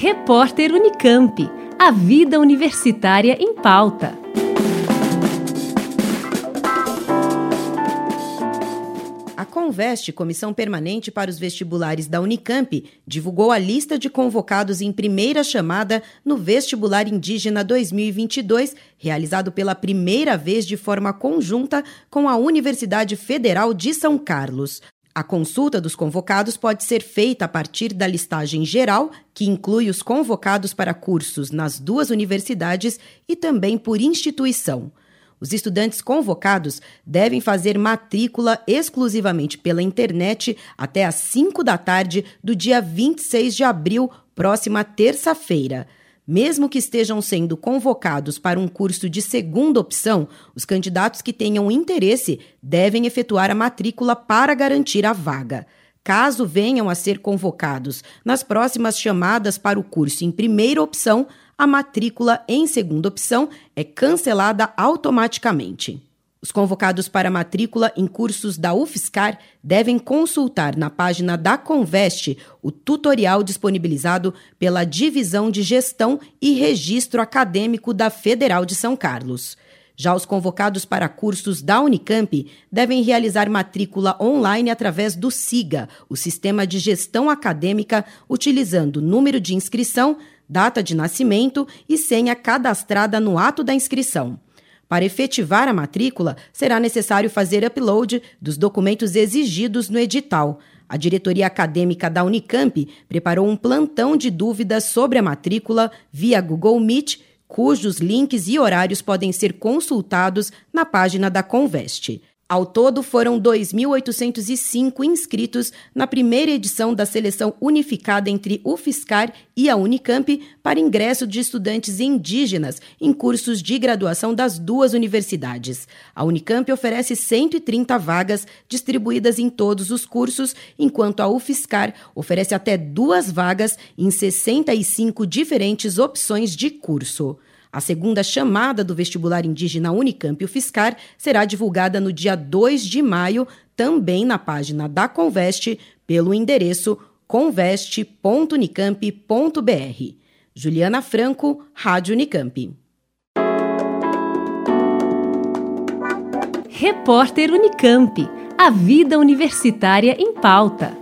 Repórter Unicamp. A vida universitária em pauta. A Conveste, Comissão Permanente para os Vestibulares da Unicamp, divulgou a lista de convocados em primeira chamada no Vestibular Indígena 2022, realizado pela primeira vez de forma conjunta com a Universidade Federal de São Carlos. A consulta dos convocados pode ser feita a partir da listagem geral, que inclui os convocados para cursos nas duas universidades e também por instituição. Os estudantes convocados devem fazer matrícula exclusivamente pela internet até às 5 da tarde do dia 26 de abril, próxima terça-feira. Mesmo que estejam sendo convocados para um curso de segunda opção, os candidatos que tenham interesse devem efetuar a matrícula para garantir a vaga. Caso venham a ser convocados nas próximas chamadas para o curso em primeira opção, a matrícula em segunda opção é cancelada automaticamente. Os convocados para matrícula em cursos da UFSCar devem consultar na página da Conveste o tutorial disponibilizado pela Divisão de Gestão e Registro Acadêmico da Federal de São Carlos. Já os convocados para cursos da Unicamp devem realizar matrícula online através do SIGA, o Sistema de Gestão Acadêmica, utilizando número de inscrição, data de nascimento e senha cadastrada no ato da inscrição. Para efetivar a matrícula, será necessário fazer upload dos documentos exigidos no edital. A diretoria acadêmica da Unicamp preparou um plantão de dúvidas sobre a matrícula via Google Meet, cujos links e horários podem ser consultados na página da Conveste. Ao todo, foram 2.805 inscritos na primeira edição da seleção unificada entre UFSCar e a Unicamp para ingresso de estudantes indígenas em cursos de graduação das duas universidades. A Unicamp oferece 130 vagas distribuídas em todos os cursos, enquanto a UFSCar oferece até duas vagas em 65 diferentes opções de curso. A segunda chamada do vestibular indígena Unicamp UFSCar será divulgada no dia 2 de maio, também na página da Conveste, pelo endereço conveste.unicamp.br. Juliana Franco, Rádio Unicamp. Repórter Unicamp. A vida universitária em pauta.